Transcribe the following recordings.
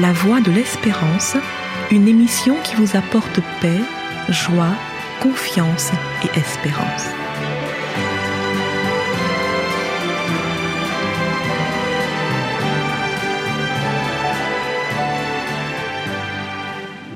La Voix de l'Espérance, une émission qui vous apporte paix, joie, confiance et espérance.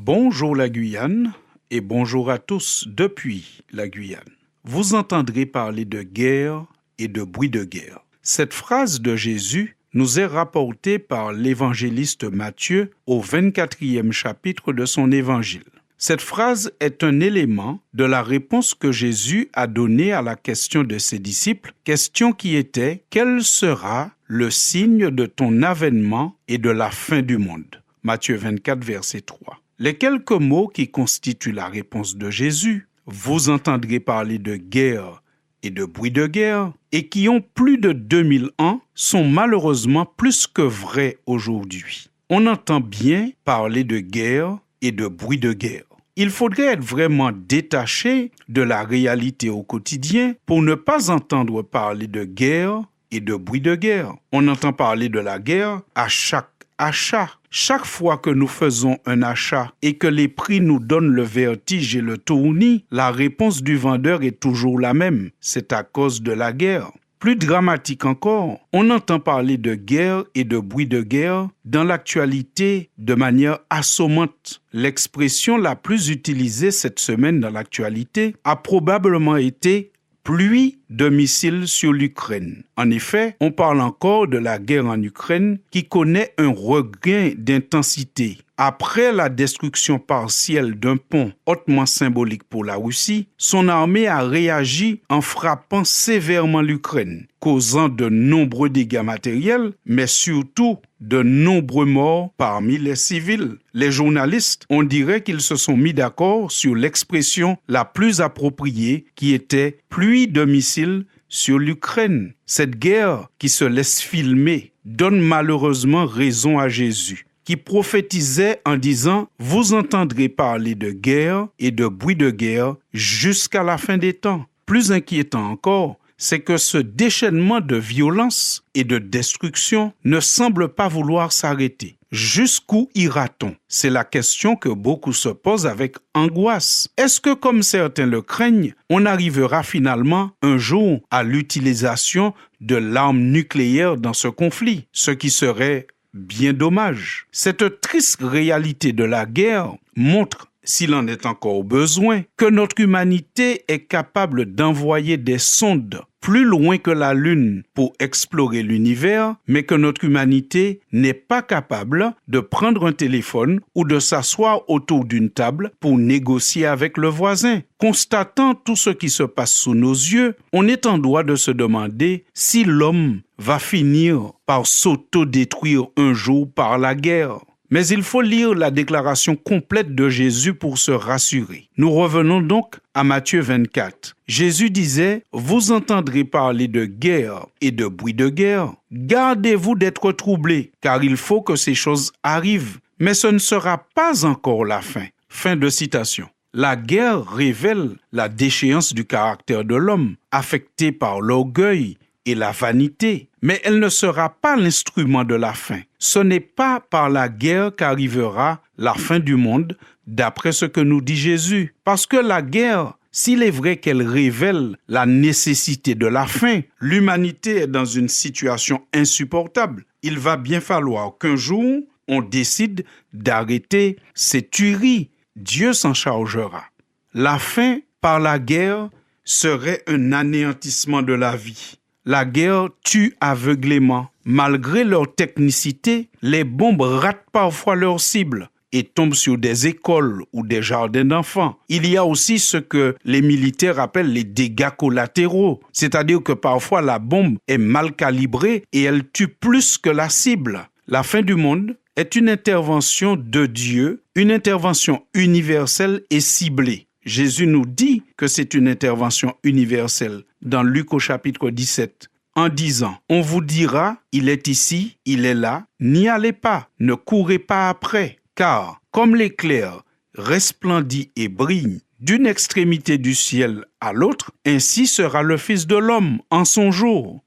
Bonjour la Guyane et bonjour à tous depuis la Guyane. Vous entendrez parler de guerre et de bruit de guerre. Cette phrase de Jésus nous est rapportée par l'évangéliste Matthieu au 24e chapitre de son évangile. Cette phrase est un élément de la réponse que Jésus a donnée à la question de ses disciples, question qui était Quel sera le signe de ton avènement et de la fin du monde? Matthieu 24, verset 3. Les quelques mots qui constituent la réponse de Jésus, vous entendrez parler de guerre et de bruit de guerre, et qui ont plus de 2000 ans, sont malheureusement plus que vrais aujourd'hui. On entend bien parler de guerre et de bruit de guerre. Il faudrait être vraiment détaché de la réalité au quotidien pour ne pas entendre parler de guerre et de bruit de guerre. On entend parler de la guerre à chaque achat. Chaque fois que nous faisons un achat et que les prix nous donnent le vertige et le tournis, la réponse du vendeur est toujours la même. C'est à cause de la guerre. Plus dramatique encore, on entend parler de guerre et de bruit de guerre dans l'actualité de manière assommante. L'expression la plus utilisée cette semaine dans l'actualité a probablement été pluie de missiles sur l'Ukraine. En effet, on parle encore de la guerre en Ukraine qui connaît un regain d'intensité. Après la destruction partielle d'un pont hautement symbolique pour la Russie, son armée a réagi en frappant sévèrement l'Ukraine, causant de nombreux dégâts matériels, mais surtout de nombreux morts parmi les civils. Les journalistes, on dirait qu'ils se sont mis d'accord sur l'expression la plus appropriée qui était pluie de missiles sur l'Ukraine. Cette guerre qui se laisse filmer donne malheureusement raison à Jésus qui prophétisait en disant Vous entendrez parler de guerre et de bruit de guerre jusqu'à la fin des temps. Plus inquiétant encore, c'est que ce déchaînement de violence et de destruction ne semble pas vouloir s'arrêter. Jusqu'où ira-t-on? C'est la question que beaucoup se posent avec angoisse. Est-ce que, comme certains le craignent, on arrivera finalement un jour à l'utilisation de l'arme nucléaire dans ce conflit, ce qui serait bien dommage. Cette triste réalité de la guerre montre s'il en est encore besoin, que notre humanité est capable d'envoyer des sondes plus loin que la Lune pour explorer l'univers, mais que notre humanité n'est pas capable de prendre un téléphone ou de s'asseoir autour d'une table pour négocier avec le voisin. Constatant tout ce qui se passe sous nos yeux, on est en droit de se demander si l'homme va finir par s'auto-détruire un jour par la guerre. Mais il faut lire la déclaration complète de Jésus pour se rassurer. Nous revenons donc à Matthieu 24. Jésus disait, Vous entendrez parler de guerre et de bruit de guerre. Gardez-vous d'être troublés, car il faut que ces choses arrivent, mais ce ne sera pas encore la fin. Fin de citation. La guerre révèle la déchéance du caractère de l'homme, affecté par l'orgueil, et la vanité, mais elle ne sera pas l'instrument de la fin. Ce n'est pas par la guerre qu'arrivera la fin du monde, d'après ce que nous dit Jésus, parce que la guerre s'il est vrai qu'elle révèle la nécessité de la fin, l'humanité est dans une situation insupportable. Il va bien falloir qu'un jour, on décide d'arrêter ces tueries. Dieu s'en chargera. La fin par la guerre serait un anéantissement de la vie. La guerre tue aveuglément. Malgré leur technicité, les bombes ratent parfois leur cible et tombent sur des écoles ou des jardins d'enfants. Il y a aussi ce que les militaires appellent les dégâts collatéraux, c'est-à-dire que parfois la bombe est mal calibrée et elle tue plus que la cible. La fin du monde est une intervention de Dieu, une intervention universelle et ciblée. Jésus nous dit que c'est une intervention universelle dans Luc au chapitre 17 en disant, on vous dira, il est ici, il est là, n'y allez pas, ne courez pas après, car comme l'éclair resplendit et brille d'une extrémité du ciel à l'autre, ainsi sera le Fils de l'homme en son jour.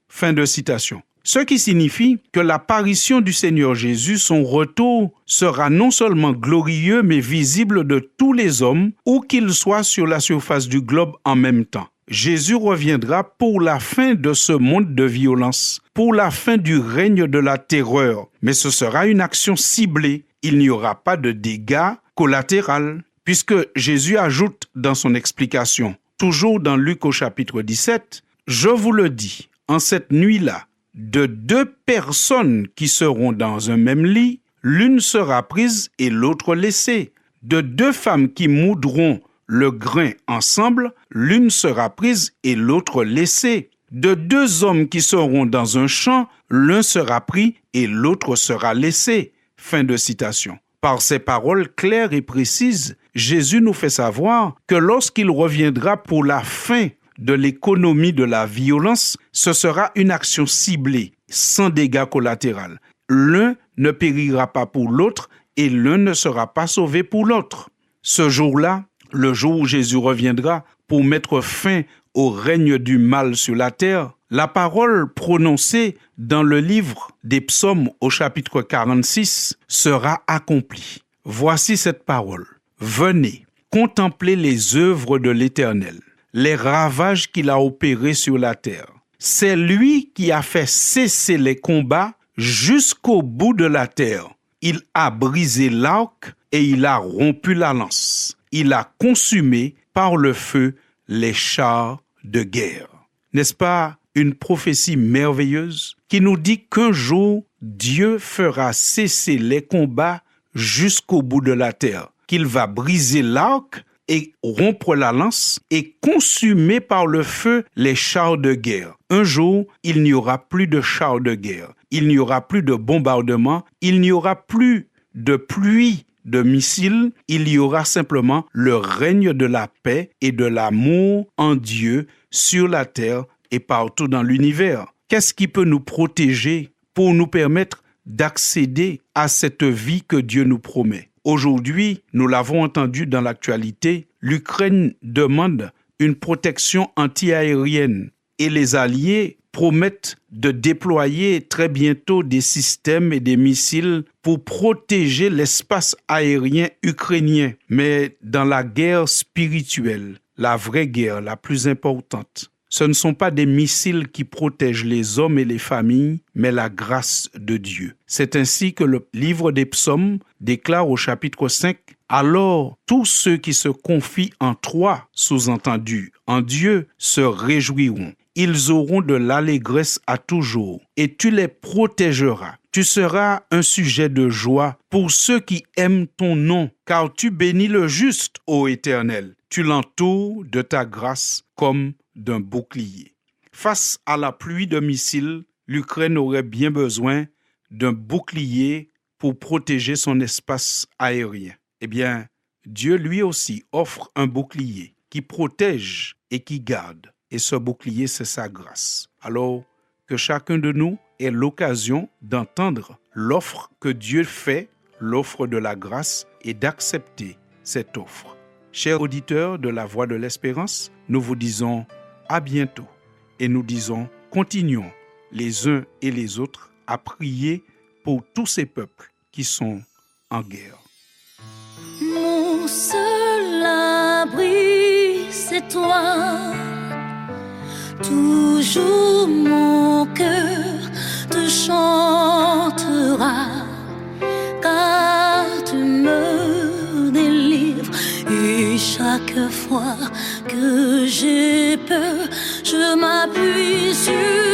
Ce qui signifie que l'apparition du Seigneur Jésus, son retour, sera non seulement glorieux mais visible de tous les hommes, où qu'ils soient sur la surface du globe en même temps. Jésus reviendra pour la fin de ce monde de violence, pour la fin du règne de la terreur, mais ce sera une action ciblée. Il n'y aura pas de dégâts collatéraux, puisque Jésus ajoute dans son explication, toujours dans Luc au chapitre 17, Je vous le dis, en cette nuit-là, de deux personnes qui seront dans un même lit, l'une sera prise et l'autre laissée. De deux femmes qui moudront le grain ensemble, l'une sera prise et l'autre laissée. De deux hommes qui seront dans un champ, l'un sera pris et l'autre sera laissé. Fin de citation. Par ces paroles claires et précises, Jésus nous fait savoir que lorsqu'il reviendra pour la fin de l'économie de la violence, ce sera une action ciblée, sans dégâts collatéraux. L'un ne périra pas pour l'autre et l'un ne sera pas sauvé pour l'autre. Ce jour-là, le jour où Jésus reviendra pour mettre fin au règne du mal sur la terre, la parole prononcée dans le livre des psaumes au chapitre 46 sera accomplie. Voici cette parole. Venez, contemplez les œuvres de l'Éternel, les ravages qu'il a opérés sur la terre. C'est lui qui a fait cesser les combats jusqu'au bout de la terre. Il a brisé l'arc et il a rompu la lance il a consumé par le feu les chars de guerre. N'est-ce pas une prophétie merveilleuse qui nous dit qu'un jour Dieu fera cesser les combats jusqu'au bout de la terre, qu'il va briser l'arc et rompre la lance et consumer par le feu les chars de guerre. Un jour, il n'y aura plus de chars de guerre, il n'y aura plus de bombardements, il n'y aura plus de pluie de missiles, il y aura simplement le règne de la paix et de l'amour en Dieu sur la terre et partout dans l'univers. Qu'est-ce qui peut nous protéger pour nous permettre d'accéder à cette vie que Dieu nous promet? Aujourd'hui, nous l'avons entendu dans l'actualité, l'Ukraine demande une protection antiaérienne et les Alliés promettent de déployer très bientôt des systèmes et des missiles pour protéger l'espace aérien ukrainien. Mais dans la guerre spirituelle, la vraie guerre la plus importante, ce ne sont pas des missiles qui protègent les hommes et les familles, mais la grâce de Dieu. C'est ainsi que le livre des psaumes déclare au chapitre 5 alors tous ceux qui se confient en toi, sous-entendu en Dieu, se réjouiront ils auront de l'allégresse à toujours, et tu les protégeras. Tu seras un sujet de joie pour ceux qui aiment ton nom, car tu bénis le juste, ô Éternel. Tu l'entoures de ta grâce comme d'un bouclier. Face à la pluie de missiles, l'Ukraine aurait bien besoin d'un bouclier pour protéger son espace aérien. Eh bien, Dieu lui aussi offre un bouclier qui protège et qui garde et ce bouclier, c'est sa grâce. Alors que chacun de nous ait l'occasion d'entendre l'offre que Dieu fait, l'offre de la grâce, et d'accepter cette offre. Chers auditeurs de la Voix de l'Espérance, nous vous disons à bientôt. Et nous disons continuons les uns et les autres à prier pour tous ces peuples qui sont en guerre. Mon seul abri, c'est toi. Toujours mon cœur te chantera, fois que j'ai peur, je m'appuie sur